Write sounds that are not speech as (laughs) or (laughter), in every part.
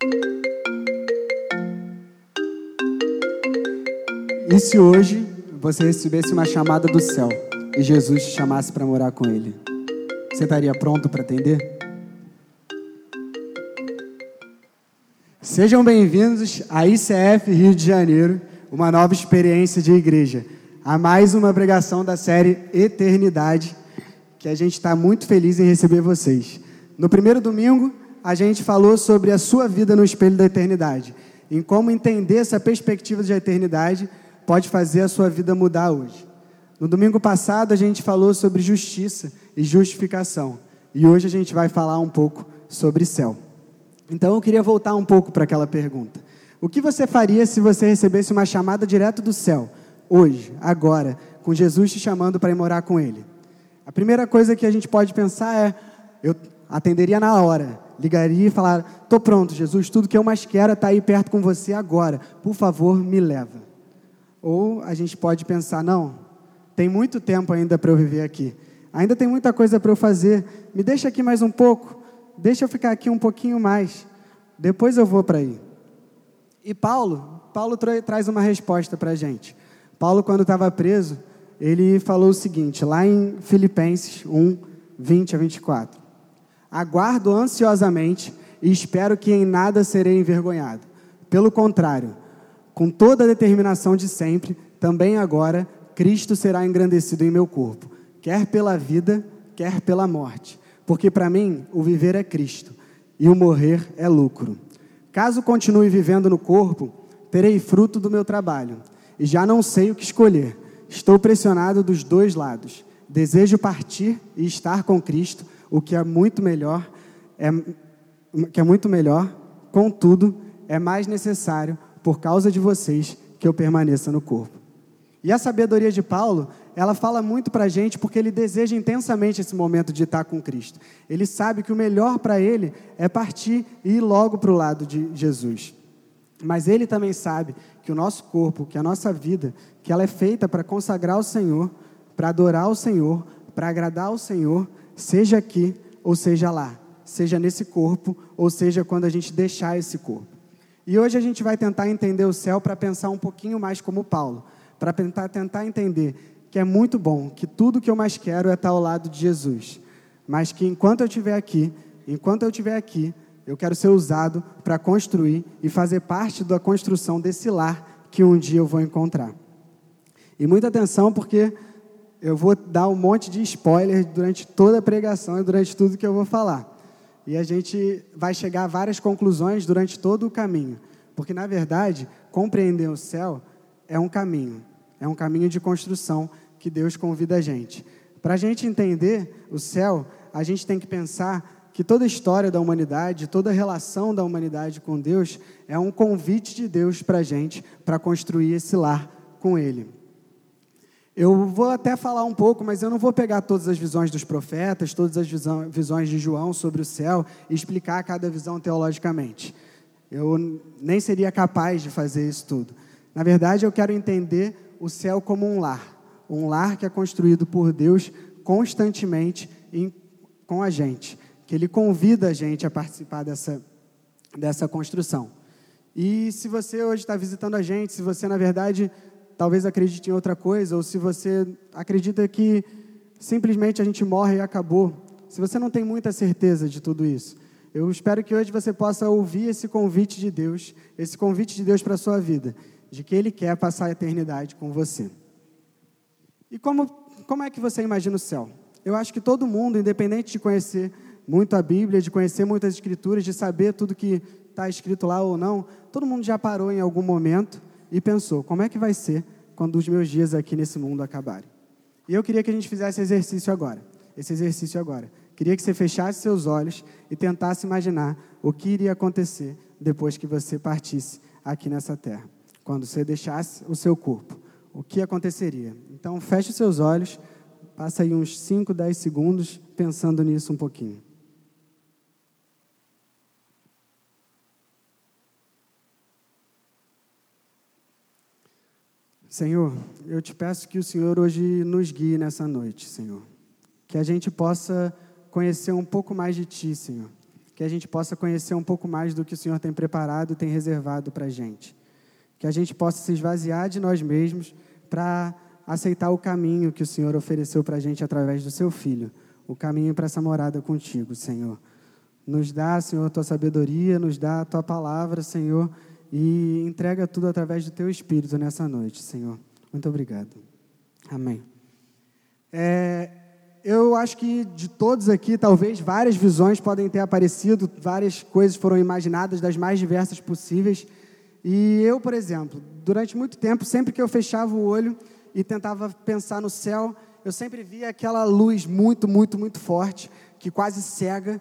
E se hoje você recebesse uma chamada do céu e Jesus te chamasse para morar com Ele, você estaria pronto para atender? Sejam bem-vindos à ICF Rio de Janeiro, uma nova experiência de igreja, a mais uma pregação da série Eternidade, que a gente está muito feliz em receber vocês. No primeiro domingo, a gente falou sobre a sua vida no espelho da eternidade, em como entender essa perspectiva de eternidade pode fazer a sua vida mudar hoje. No domingo passado, a gente falou sobre justiça e justificação. E hoje a gente vai falar um pouco sobre céu. Então eu queria voltar um pouco para aquela pergunta. O que você faria se você recebesse uma chamada direto do céu, hoje, agora, com Jesus te chamando para ir morar com Ele? A primeira coisa que a gente pode pensar é: eu atenderia na hora, ligaria e falar: estou pronto, Jesus, tudo que eu mais quero é estar tá aí perto com você agora, por favor, me leva. Ou a gente pode pensar: não, tem muito tempo ainda para eu viver aqui, ainda tem muita coisa para eu fazer, me deixa aqui mais um pouco, deixa eu ficar aqui um pouquinho mais, depois eu vou para aí. E Paulo, Paulo tra traz uma resposta para a gente. Paulo, quando estava preso, ele falou o seguinte, lá em Filipenses 1, 20 a 24: Aguardo ansiosamente e espero que em nada serei envergonhado. Pelo contrário, com toda a determinação de sempre, também agora, Cristo será engrandecido em meu corpo, quer pela vida, quer pela morte. Porque para mim, o viver é Cristo e o morrer é lucro. Caso continue vivendo no corpo, terei fruto do meu trabalho e já não sei o que escolher. Estou pressionado dos dois lados. Desejo partir e estar com Cristo, o que é muito melhor, é, que é muito melhor, contudo, é mais necessário por causa de vocês que eu permaneça no corpo. E a sabedoria de Paulo, ela fala muito para a gente porque ele deseja intensamente esse momento de estar com Cristo. Ele sabe que o melhor para ele é partir e ir logo para o lado de Jesus. Mas ele também sabe que o nosso corpo, que a nossa vida, que ela é feita para consagrar o Senhor, para adorar o Senhor, para agradar o Senhor, seja aqui ou seja lá, seja nesse corpo ou seja quando a gente deixar esse corpo. E hoje a gente vai tentar entender o céu para pensar um pouquinho mais como Paulo, para tentar, tentar entender que é muito bom, que tudo que eu mais quero é estar ao lado de Jesus, mas que enquanto eu estiver aqui, enquanto eu estiver aqui, eu quero ser usado para construir e fazer parte da construção desse lar que um dia eu vou encontrar. E muita atenção, porque eu vou dar um monte de spoiler durante toda a pregação e durante tudo que eu vou falar. E a gente vai chegar a várias conclusões durante todo o caminho. Porque, na verdade, compreender o céu é um caminho. É um caminho de construção que Deus convida a gente. Para a gente entender o céu, a gente tem que pensar que toda a história da humanidade, toda a relação da humanidade com Deus é um convite de Deus para a gente para construir esse lar com Ele. Eu vou até falar um pouco, mas eu não vou pegar todas as visões dos profetas, todas as visões de João sobre o céu e explicar cada visão teologicamente. Eu nem seria capaz de fazer isso tudo. Na verdade, eu quero entender o céu como um lar, um lar que é construído por Deus constantemente em, com a gente, que Ele convida a gente a participar dessa, dessa construção. E se você hoje está visitando a gente, se você, na verdade, talvez acredite em outra coisa, ou se você acredita que simplesmente a gente morre e acabou, se você não tem muita certeza de tudo isso, eu espero que hoje você possa ouvir esse convite de Deus, esse convite de Deus para a sua vida, de que Ele quer passar a eternidade com você. E como, como é que você imagina o céu? Eu acho que todo mundo, independente de conhecer muito a Bíblia, de conhecer muitas escrituras, de saber tudo que está escrito lá ou não, todo mundo já parou em algum momento e pensou: como é que vai ser quando os meus dias aqui nesse mundo acabarem? E eu queria que a gente fizesse esse exercício agora. Esse exercício agora. Queria que você fechasse seus olhos e tentasse imaginar o que iria acontecer depois que você partisse aqui nessa terra. Quando você deixasse o seu corpo, o que aconteceria? Então, feche seus olhos, passa aí uns 5, 10 segundos pensando nisso um pouquinho. Senhor, eu te peço que o Senhor hoje nos guie nessa noite, Senhor. Que a gente possa conhecer um pouco mais de Ti, Senhor. que a gente possa conhecer um pouco mais do que o Senhor tem preparado tem reservado para a gente. Que a gente possa se esvaziar de nós mesmos para aceitar o caminho que o Senhor ofereceu para a gente através do seu Filho, o caminho para essa morada contigo, Senhor. Nos dá, Senhor, a tua sabedoria, nos dá a tua palavra, Senhor, e entrega tudo através do teu Espírito nessa noite, Senhor. Muito obrigado. Amém. É, eu acho que de todos aqui, talvez várias visões podem ter aparecido, várias coisas foram imaginadas das mais diversas possíveis. E eu, por exemplo, durante muito tempo, sempre que eu fechava o olho e tentava pensar no céu, eu sempre via aquela luz muito, muito, muito forte, que quase cega.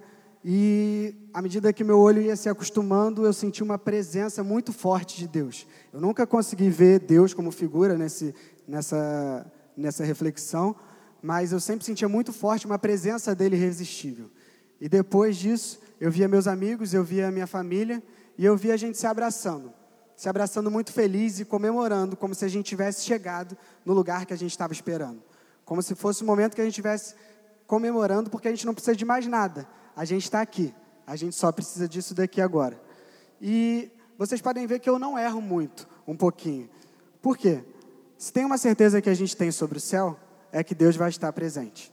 E à medida que meu olho ia se acostumando, eu senti uma presença muito forte de Deus. Eu nunca consegui ver Deus como figura nesse, nessa, nessa reflexão, mas eu sempre sentia muito forte uma presença dele irresistível. E depois disso, eu via meus amigos, eu via minha família, e eu via a gente se abraçando. Se abraçando muito feliz e comemorando, como se a gente tivesse chegado no lugar que a gente estava esperando. Como se fosse o momento que a gente estivesse comemorando, porque a gente não precisa de mais nada. A gente está aqui. A gente só precisa disso daqui agora. E vocês podem ver que eu não erro muito, um pouquinho. Por quê? Se tem uma certeza que a gente tem sobre o céu, é que Deus vai estar presente.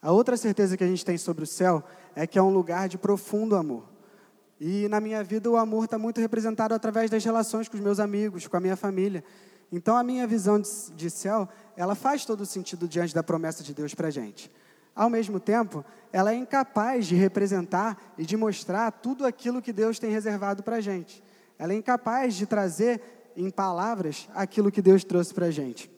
A outra certeza que a gente tem sobre o céu é que é um lugar de profundo amor. E na minha vida o amor está muito representado através das relações com os meus amigos, com a minha família. Então a minha visão de, céu, ela faz todo sentido diante da promessa de Deus para a gente. Ao mesmo tempo, ela é incapaz de representar e de mostrar tudo aquilo que Deus tem reservado para a gente. Ela é incapaz de trazer em palavras aquilo que Deus trouxe para a gente.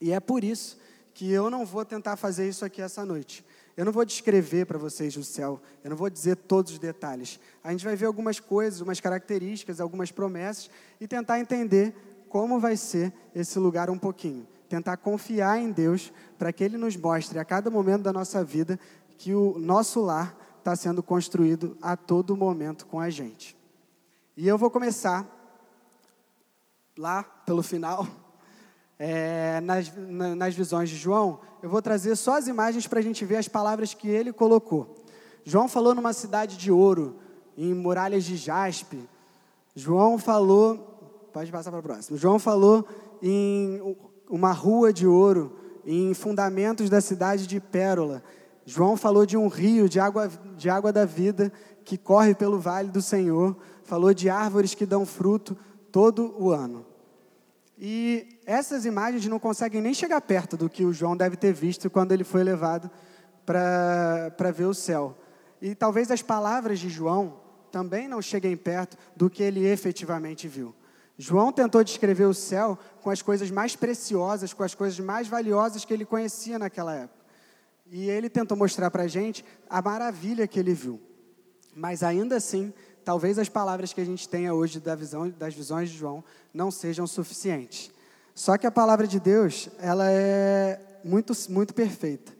E é por isso que eu não vou tentar fazer isso aqui essa noite. Eu não vou descrever para vocês o céu, eu não vou dizer todos os detalhes. A gente vai ver algumas coisas, umas características, algumas promessas e tentar entender como vai ser esse lugar um pouquinho. Tentar confiar em Deus para que Ele nos mostre a cada momento da nossa vida que o nosso lar está sendo construído a todo momento com a gente. E eu vou começar lá pelo final (laughs) é, nas, na, nas visões de João, eu vou trazer só as imagens para a gente ver as palavras que ele colocou. João falou numa cidade de ouro, em muralhas de jaspe. João falou, pode passar para o próximo. João falou em uma rua de ouro, em fundamentos da cidade de Pérola. João falou de um rio de água, de água da vida que corre pelo vale do Senhor. Falou de árvores que dão fruto todo o ano. E essas imagens não conseguem nem chegar perto do que o João deve ter visto quando ele foi levado para ver o céu. E talvez as palavras de João também não cheguem perto do que ele efetivamente viu. João tentou descrever o céu com as coisas mais preciosas, com as coisas mais valiosas que ele conhecia naquela época. E ele tentou mostrar para a gente a maravilha que ele viu. Mas ainda assim, talvez as palavras que a gente tenha hoje da visão, das visões de João não sejam suficientes. Só que a palavra de Deus, ela é muito, muito perfeita.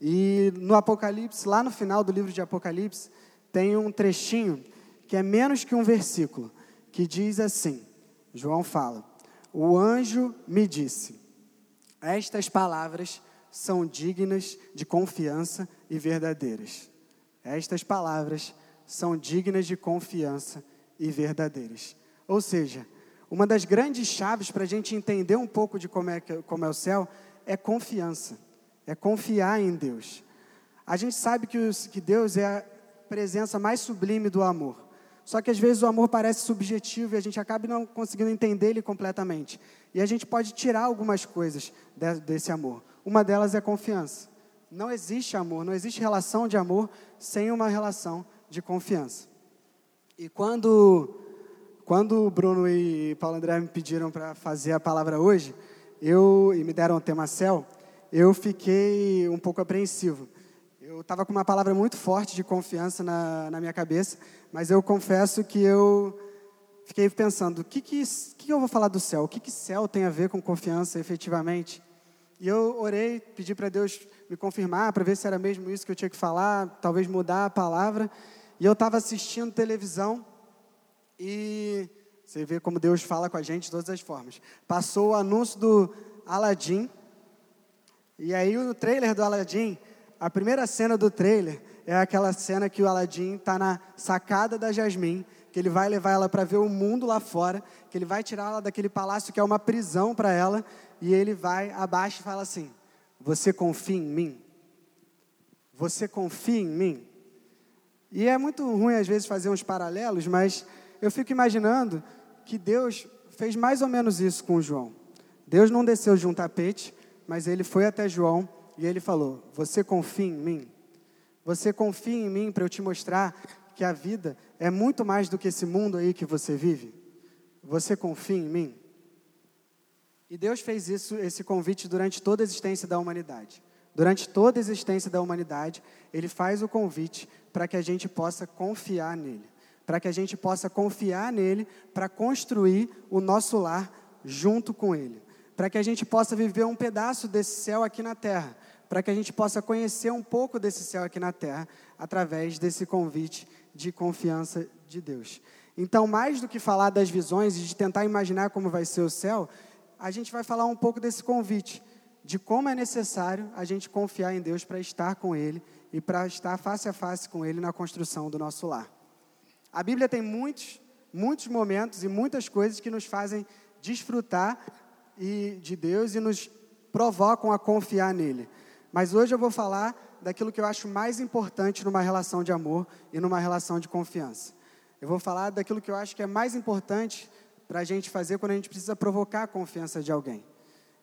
E no Apocalipse, lá no final do livro de Apocalipse, tem um trechinho que é menos que um versículo, que diz assim: João fala, o anjo me disse, estas palavras são dignas de confiança e verdadeiras. Estas palavras são dignas de confiança e verdadeiras. Ou seja, uma das grandes chaves para a gente entender um pouco de como é, como é o céu é confiança, é confiar em Deus. A gente sabe que, os, que Deus é a presença mais sublime do amor. Só que às vezes o amor parece subjetivo e a gente acaba não conseguindo entender ele completamente. E a gente pode tirar algumas coisas de, desse amor. Uma delas é confiança. Não existe amor, não existe relação de amor sem uma relação de confiança. E quando, quando o Bruno e Paulo André me pediram para fazer a palavra hoje, eu, e me deram o tema céu, eu fiquei um pouco apreensivo. Eu estava com uma palavra muito forte de confiança na, na minha cabeça, mas eu confesso que eu fiquei pensando, o que, que, que eu vou falar do céu? O que, que céu tem a ver com confiança efetivamente? E eu orei, pedi para Deus me confirmar, para ver se era mesmo isso que eu tinha que falar, talvez mudar a palavra. E eu estava assistindo televisão e você vê como Deus fala com a gente de todas as formas. Passou o anúncio do Aladdin. E aí o trailer do Aladdin, a primeira cena do trailer é aquela cena que o Aladim está na sacada da Jasmine, que ele vai levar ela para ver o mundo lá fora, que ele vai tirar ela daquele palácio que é uma prisão para ela, e ele vai abaixo e fala assim: Você confia em mim? Você confia em mim? E é muito ruim às vezes fazer uns paralelos, mas eu fico imaginando que Deus fez mais ou menos isso com João. Deus não desceu de um tapete, mas ele foi até João e ele falou: Você confia em mim? Você confia em mim para eu te mostrar que a vida é muito mais do que esse mundo aí que você vive? Você confia em mim? E Deus fez isso, esse convite durante toda a existência da humanidade. Durante toda a existência da humanidade, Ele faz o convite para que a gente possa confiar nele. Para que a gente possa confiar nele para construir o nosso lar junto com Ele. Para que a gente possa viver um pedaço desse céu aqui na terra. Para que a gente possa conhecer um pouco desse céu aqui na terra através desse convite de confiança de Deus. Então, mais do que falar das visões e de tentar imaginar como vai ser o céu, a gente vai falar um pouco desse convite, de como é necessário a gente confiar em Deus para estar com Ele e para estar face a face com Ele na construção do nosso lar. A Bíblia tem muitos, muitos momentos e muitas coisas que nos fazem desfrutar e, de Deus e nos provocam a confiar nele. Mas hoje eu vou falar daquilo que eu acho mais importante numa relação de amor e numa relação de confiança. Eu vou falar daquilo que eu acho que é mais importante para a gente fazer quando a gente precisa provocar a confiança de alguém.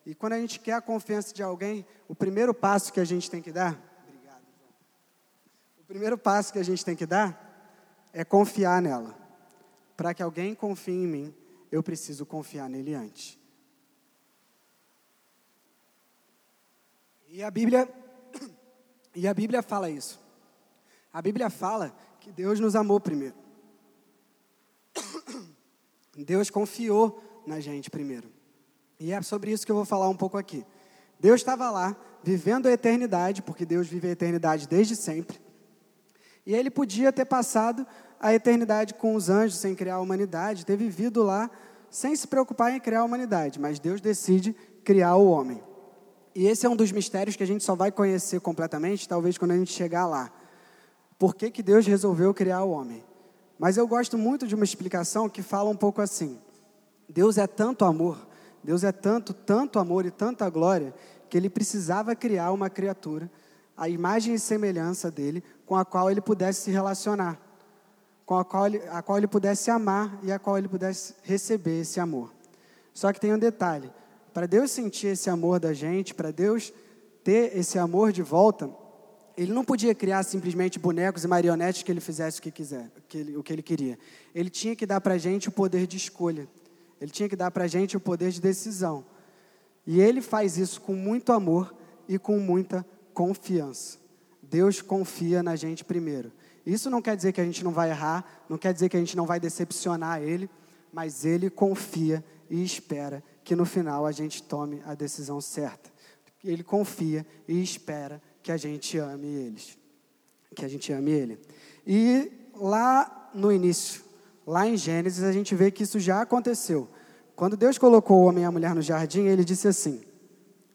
E quando a gente quer a confiança de alguém, o primeiro passo que a gente tem que dar, obrigado, o primeiro passo que a gente tem que dar é confiar nela. Para que alguém confie em mim, eu preciso confiar nele antes. E a Bíblia (coughs) e a Bíblia fala isso. A Bíblia fala que Deus nos amou primeiro. (coughs) Deus confiou na gente primeiro. E é sobre isso que eu vou falar um pouco aqui. Deus estava lá, vivendo a eternidade, porque Deus vive a eternidade desde sempre. E ele podia ter passado a eternidade com os anjos sem criar a humanidade, ter vivido lá sem se preocupar em criar a humanidade, mas Deus decide criar o homem. E esse é um dos mistérios que a gente só vai conhecer completamente, talvez quando a gente chegar lá. Por que, que Deus resolveu criar o homem? Mas eu gosto muito de uma explicação que fala um pouco assim: Deus é tanto amor, Deus é tanto, tanto amor e tanta glória, que ele precisava criar uma criatura, a imagem e semelhança dele, com a qual ele pudesse se relacionar, com a qual ele, a qual ele pudesse amar e a qual ele pudesse receber esse amor. Só que tem um detalhe: para Deus sentir esse amor da gente, para Deus ter esse amor de volta, ele não podia criar simplesmente bonecos e marionetes que ele fizesse o que quiser, que ele, o que ele queria. Ele tinha que dar para a gente o poder de escolha. Ele tinha que dar para a gente o poder de decisão. E ele faz isso com muito amor e com muita confiança. Deus confia na gente primeiro. Isso não quer dizer que a gente não vai errar, não quer dizer que a gente não vai decepcionar ele, mas ele confia e espera que no final a gente tome a decisão certa. Ele confia e espera que a gente ame eles. Que a gente ame ele. E lá no início, lá em Gênesis, a gente vê que isso já aconteceu. Quando Deus colocou o homem e a mulher no jardim, ele disse assim: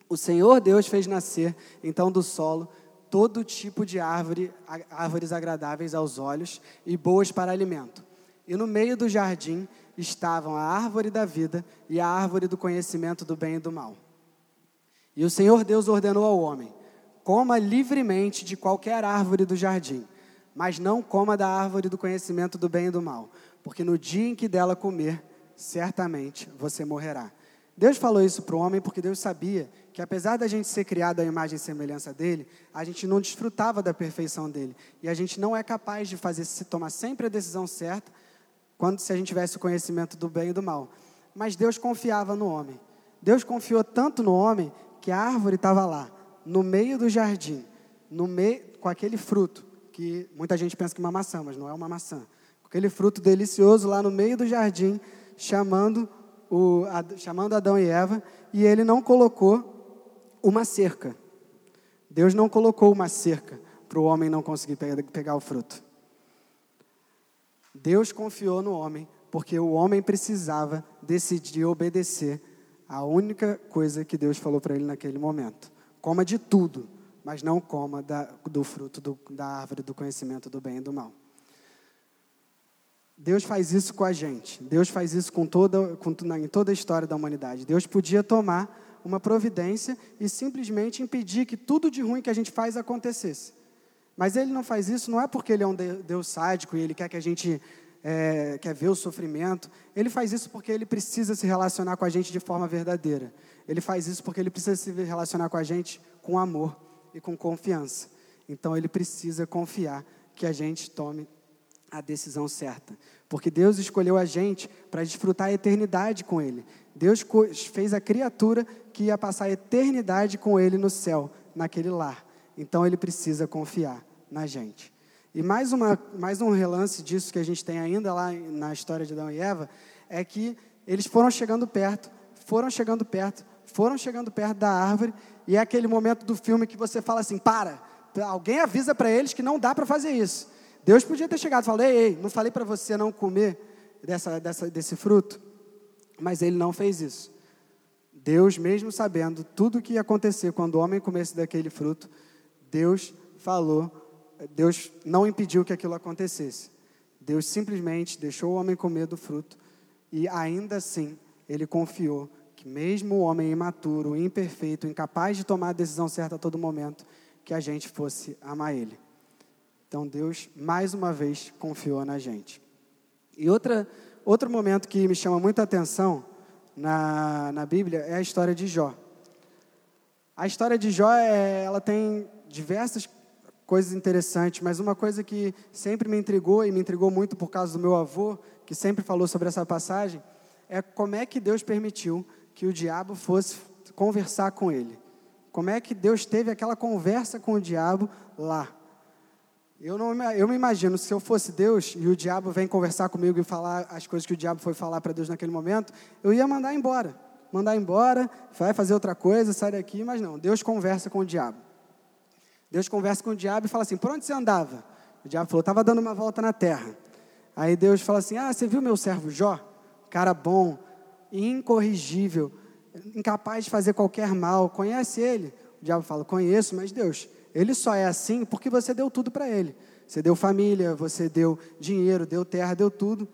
O Senhor Deus fez nascer então do solo todo tipo de árvore, árvores agradáveis aos olhos e boas para alimento. E no meio do jardim estavam a árvore da vida e a árvore do conhecimento do bem e do mal. E o Senhor Deus ordenou ao homem: Coma livremente de qualquer árvore do jardim, mas não coma da árvore do conhecimento do bem e do mal, porque no dia em que dela comer, certamente você morrerá. Deus falou isso para o homem porque Deus sabia que, apesar da gente ser criado à imagem e semelhança dele, a gente não desfrutava da perfeição dele. E a gente não é capaz de fazer, se tomar sempre a decisão certa, quando se a gente tivesse o conhecimento do bem e do mal. Mas Deus confiava no homem. Deus confiou tanto no homem que a árvore estava lá no meio do jardim, no meio, com aquele fruto, que muita gente pensa que é uma maçã, mas não é uma maçã. Com aquele fruto delicioso lá no meio do jardim, chamando, o, chamando Adão e Eva, e ele não colocou uma cerca. Deus não colocou uma cerca para o homem não conseguir pegar o fruto. Deus confiou no homem, porque o homem precisava decidir obedecer a única coisa que Deus falou para ele naquele momento. Coma de tudo, mas não coma da, do fruto do, da árvore do conhecimento do bem e do mal. Deus faz isso com a gente. Deus faz isso com toda, com, em toda a história da humanidade. Deus podia tomar uma providência e simplesmente impedir que tudo de ruim que a gente faz acontecesse. Mas ele não faz isso não é porque ele é um Deus sádico e ele quer que a gente é, quer ver o sofrimento. Ele faz isso porque ele precisa se relacionar com a gente de forma verdadeira. Ele faz isso porque ele precisa se relacionar com a gente com amor e com confiança. Então ele precisa confiar que a gente tome a decisão certa. Porque Deus escolheu a gente para desfrutar a eternidade com Ele. Deus fez a criatura que ia passar a eternidade com Ele no céu, naquele lar. Então Ele precisa confiar na gente. E mais, uma, mais um relance disso que a gente tem ainda lá na história de Adão e Eva é que eles foram chegando perto, foram chegando perto, foram chegando perto da árvore, e é aquele momento do filme que você fala assim: para, alguém avisa para eles que não dá para fazer isso. Deus podia ter chegado e falado: ei, ei, não falei para você não comer dessa, dessa, desse fruto? Mas ele não fez isso. Deus, mesmo sabendo tudo o que ia acontecer quando o homem comesse daquele fruto, Deus falou, Deus não impediu que aquilo acontecesse. Deus simplesmente deixou o homem comer do fruto e ainda assim ele confiou que mesmo o homem imaturo, imperfeito, incapaz de tomar a decisão certa a todo momento, que a gente fosse amar ele. Então Deus, mais uma vez, confiou na gente. E outra, outro momento que me chama muita atenção na, na Bíblia é a história de Jó. A história de Jó, é, ela tem diversas coisas interessantes, mas uma coisa que sempre me intrigou e me intrigou muito por causa do meu avô, que sempre falou sobre essa passagem, é como é que Deus permitiu que o diabo fosse conversar com ele. Como é que Deus teve aquela conversa com o diabo lá? Eu, não, eu me imagino, se eu fosse Deus e o diabo vem conversar comigo e falar as coisas que o diabo foi falar para Deus naquele momento, eu ia mandar embora. Mandar embora, vai fazer outra coisa, sai daqui, mas não. Deus conversa com o diabo. Deus conversa com o diabo e fala assim: por onde você andava? O diabo falou: estava dando uma volta na terra. Aí Deus fala assim: ah, você viu meu servo Jó? Cara bom, incorrigível, incapaz de fazer qualquer mal, conhece ele? O diabo fala: conheço, mas Deus, ele só é assim porque você deu tudo para ele. Você deu família, você deu dinheiro, deu terra, deu tudo.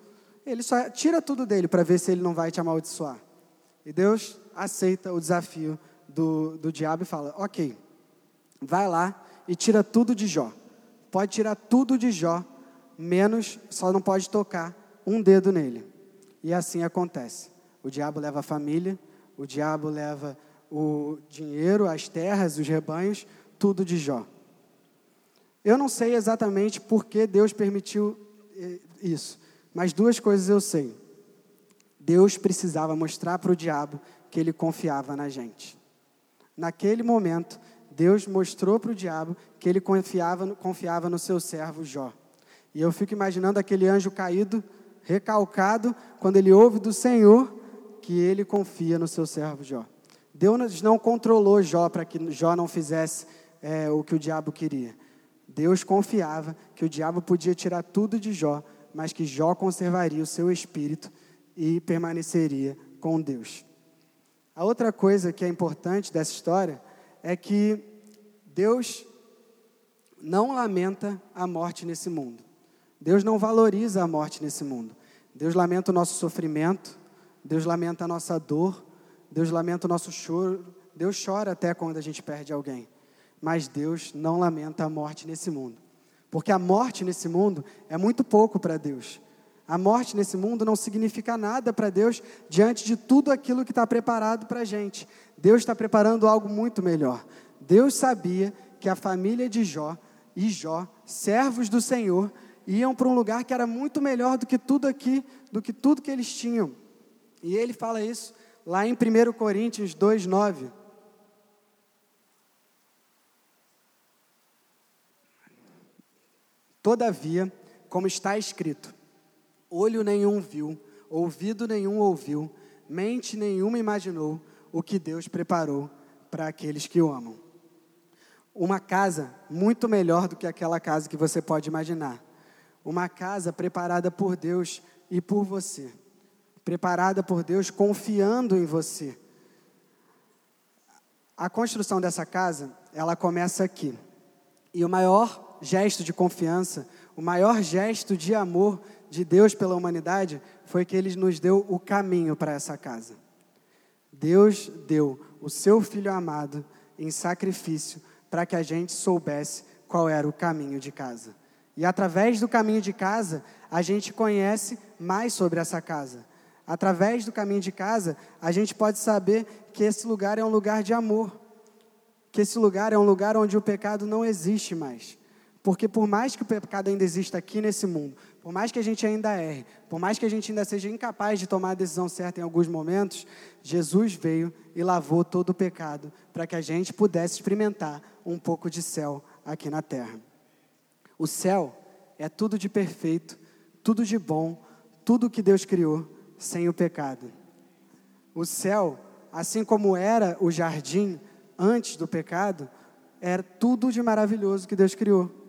Ele só tira tudo dele para ver se ele não vai te amaldiçoar. E Deus aceita o desafio do, do diabo e fala: Ok, vai lá e tira tudo de Jó. Pode tirar tudo de Jó, menos só não pode tocar um dedo nele. E assim acontece. O diabo leva a família, o diabo leva o dinheiro, as terras, os rebanhos, tudo de Jó. Eu não sei exatamente por que Deus permitiu eh, isso, mas duas coisas eu sei. Deus precisava mostrar para o diabo que ele confiava na gente. Naquele momento, Deus mostrou para o diabo que ele confiava, confiava no seu servo Jó. E eu fico imaginando aquele anjo caído, recalcado, quando ele ouve do Senhor que ele confia no seu servo Jó. Deus não controlou Jó para que Jó não fizesse é, o que o diabo queria. Deus confiava que o diabo podia tirar tudo de Jó, mas que Jó conservaria o seu espírito e permaneceria com Deus. A outra coisa que é importante dessa história é que Deus não lamenta a morte nesse mundo. Deus não valoriza a morte nesse mundo. Deus lamenta o nosso sofrimento, Deus lamenta a nossa dor, Deus lamenta o nosso choro, Deus chora até quando a gente perde alguém mas Deus não lamenta a morte nesse mundo. Porque a morte nesse mundo é muito pouco para Deus. A morte nesse mundo não significa nada para Deus diante de tudo aquilo que está preparado para a gente. Deus está preparando algo muito melhor. Deus sabia que a família de Jó e Jó, servos do Senhor, iam para um lugar que era muito melhor do que tudo aqui, do que tudo que eles tinham. E ele fala isso lá em 1 Coríntios 2,9. Todavia, como está escrito: olho nenhum viu, ouvido nenhum ouviu, mente nenhuma imaginou o que Deus preparou para aqueles que o amam. Uma casa muito melhor do que aquela casa que você pode imaginar. Uma casa preparada por Deus e por você. Preparada por Deus confiando em você. A construção dessa casa ela começa aqui. E o maior gesto de confiança, o maior gesto de amor de Deus pela humanidade foi que ele nos deu o caminho para essa casa. Deus deu o seu filho amado em sacrifício para que a gente soubesse qual era o caminho de casa. E através do caminho de casa, a gente conhece mais sobre essa casa. Através do caminho de casa, a gente pode saber que esse lugar é um lugar de amor. Que esse lugar é um lugar onde o pecado não existe mais. Porque por mais que o pecado ainda exista aqui nesse mundo, por mais que a gente ainda erre, por mais que a gente ainda seja incapaz de tomar a decisão certa em alguns momentos, Jesus veio e lavou todo o pecado para que a gente pudesse experimentar um pouco de céu aqui na terra. O céu é tudo de perfeito, tudo de bom, tudo que Deus criou sem o pecado. O céu, assim como era o jardim antes do pecado, era tudo de maravilhoso que Deus criou.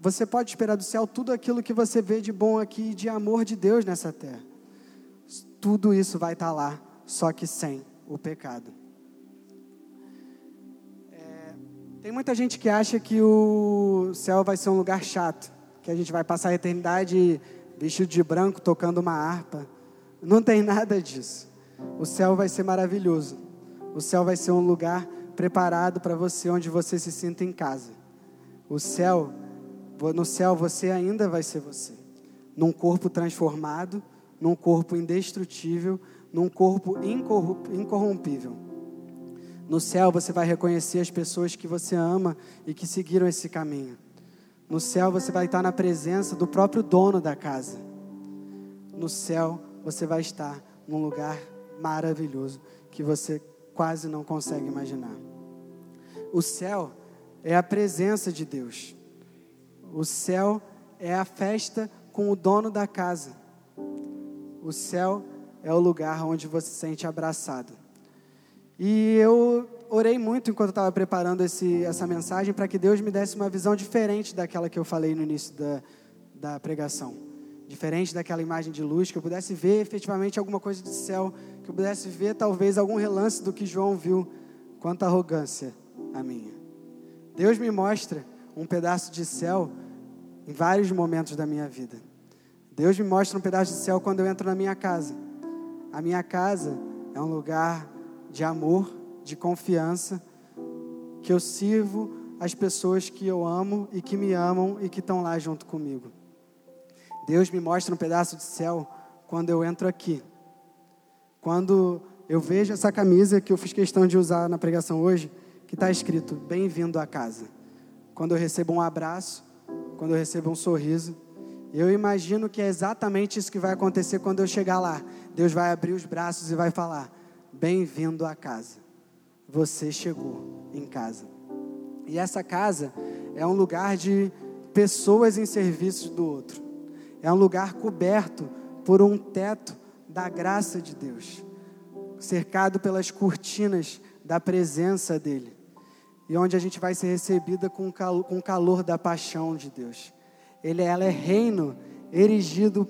Você pode esperar do céu tudo aquilo que você vê de bom aqui, de amor de Deus nessa terra. Tudo isso vai estar lá, só que sem o pecado. É, tem muita gente que acha que o céu vai ser um lugar chato, que a gente vai passar a eternidade vestido de branco, tocando uma harpa. Não tem nada disso. O céu vai ser maravilhoso. O céu vai ser um lugar preparado para você, onde você se sinta em casa. O céu no céu você ainda vai ser você. Num corpo transformado, num corpo indestrutível, num corpo incorrompível. No céu você vai reconhecer as pessoas que você ama e que seguiram esse caminho. No céu você vai estar na presença do próprio dono da casa. No céu você vai estar num lugar maravilhoso que você quase não consegue imaginar. O céu é a presença de Deus. O céu é a festa com o dono da casa. O céu é o lugar onde você se sente abraçado. E eu orei muito enquanto estava preparando esse, essa mensagem para que Deus me desse uma visão diferente daquela que eu falei no início da, da pregação. Diferente daquela imagem de luz, que eu pudesse ver efetivamente alguma coisa do céu, que eu pudesse ver talvez algum relance do que João viu. Quanta arrogância a minha. Deus me mostra um pedaço de céu em vários momentos da minha vida. Deus me mostra um pedaço de céu quando eu entro na minha casa. A minha casa é um lugar de amor, de confiança, que eu sirvo as pessoas que eu amo e que me amam e que estão lá junto comigo. Deus me mostra um pedaço de céu quando eu entro aqui. Quando eu vejo essa camisa que eu fiz questão de usar na pregação hoje, que está escrito: Bem-vindo à casa quando eu recebo um abraço, quando eu recebo um sorriso. Eu imagino que é exatamente isso que vai acontecer quando eu chegar lá. Deus vai abrir os braços e vai falar: Bem-vindo à casa. Você chegou em casa. E essa casa é um lugar de pessoas em serviço do outro. É um lugar coberto por um teto da graça de Deus, cercado pelas cortinas da presença dele e onde a gente vai ser recebida com o calor, com o calor da paixão de Deus. Ele, ela é reino erigido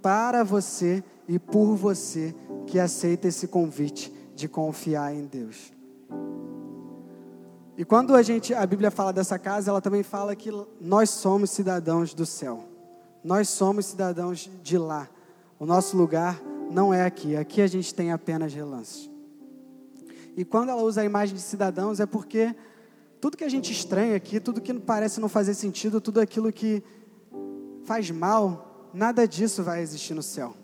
para você e por você que aceita esse convite de confiar em Deus. E quando a gente, a Bíblia fala dessa casa, ela também fala que nós somos cidadãos do céu. Nós somos cidadãos de lá. O nosso lugar não é aqui. Aqui a gente tem apenas relances. E quando ela usa a imagem de cidadãos é porque tudo que a gente estranha aqui, tudo que parece não fazer sentido, tudo aquilo que faz mal, nada disso vai existir no céu.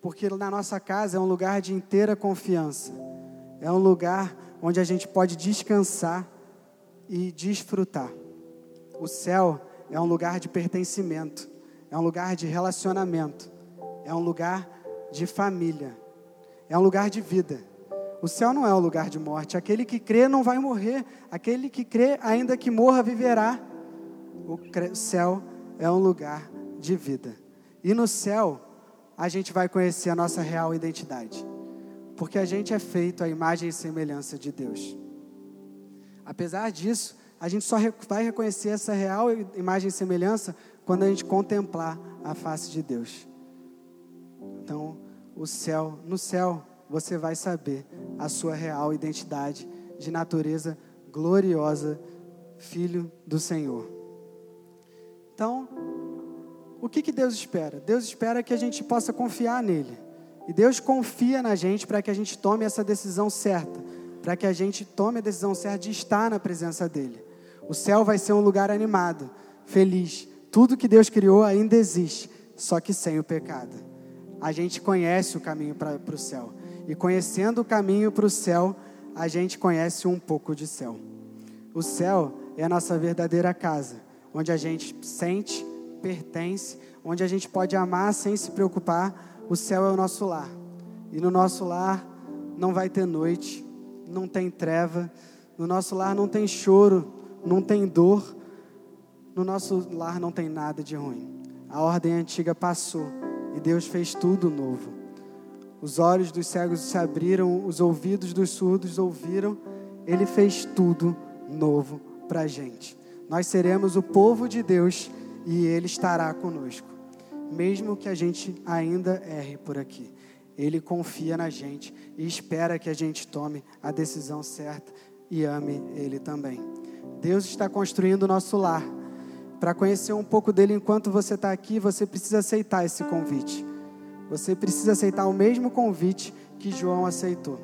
Porque na nossa casa é um lugar de inteira confiança. É um lugar onde a gente pode descansar e desfrutar. O céu é um lugar de pertencimento, é um lugar de relacionamento, é um lugar de família, é um lugar de vida. O céu não é um lugar de morte. Aquele que crê não vai morrer. Aquele que crê, ainda que morra, viverá. O céu é um lugar de vida. E no céu, a gente vai conhecer a nossa real identidade. Porque a gente é feito à imagem e semelhança de Deus. Apesar disso, a gente só vai reconhecer essa real imagem e semelhança quando a gente contemplar a face de Deus. Então, o céu, no céu, você vai saber a sua real identidade de natureza gloriosa, Filho do Senhor. Então, o que, que Deus espera? Deus espera que a gente possa confiar nele. E Deus confia na gente para que a gente tome essa decisão certa, para que a gente tome a decisão certa de estar na presença dele. O céu vai ser um lugar animado, feliz. Tudo que Deus criou ainda existe, só que sem o pecado. A gente conhece o caminho para o céu. E conhecendo o caminho para o céu, a gente conhece um pouco de céu. O céu é a nossa verdadeira casa, onde a gente sente, pertence, onde a gente pode amar sem se preocupar. O céu é o nosso lar. E no nosso lar não vai ter noite, não tem treva, no nosso lar não tem choro, não tem dor, no nosso lar não tem nada de ruim. A ordem antiga passou e Deus fez tudo novo. Os olhos dos cegos se abriram, os ouvidos dos surdos ouviram. Ele fez tudo novo para a gente. Nós seremos o povo de Deus e Ele estará conosco, mesmo que a gente ainda erre por aqui. Ele confia na gente e espera que a gente tome a decisão certa e ame Ele também. Deus está construindo o nosso lar. Para conhecer um pouco dele enquanto você está aqui, você precisa aceitar esse convite. Você precisa aceitar o mesmo convite que João aceitou.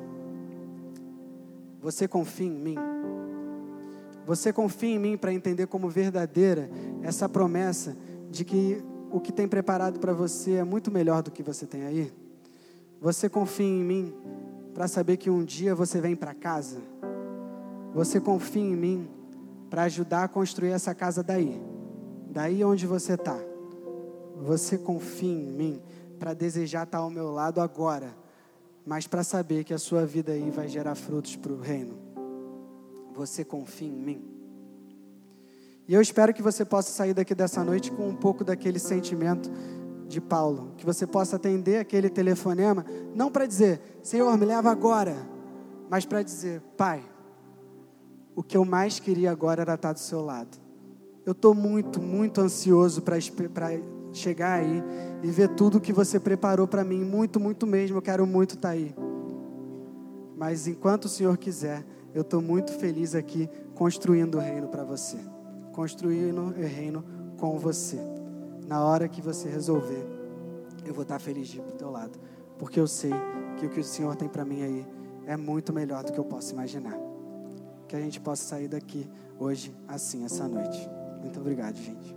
Você confia em mim? Você confia em mim para entender como verdadeira essa promessa de que o que tem preparado para você é muito melhor do que você tem aí? Você confia em mim para saber que um dia você vem para casa? Você confia em mim para ajudar a construir essa casa daí, daí onde você está? Você confia em mim para desejar estar ao meu lado agora, mas para saber que a sua vida aí vai gerar frutos para o reino. Você confia em mim? E eu espero que você possa sair daqui dessa noite com um pouco daquele sentimento de Paulo, que você possa atender aquele telefonema, não para dizer, Senhor, me leva agora, mas para dizer, Pai, o que eu mais queria agora era estar do seu lado. Eu estou muito, muito ansioso para chegar aí e ver tudo que você preparou para mim. Muito, muito mesmo. Eu quero muito estar tá aí. Mas enquanto o Senhor quiser, eu estou muito feliz aqui construindo o reino para você. Construindo o reino com você. Na hora que você resolver, eu vou estar tá feliz de ir para teu lado. Porque eu sei que o que o Senhor tem para mim aí é muito melhor do que eu posso imaginar. Que a gente possa sair daqui hoje assim, essa noite. Muito obrigado, gente.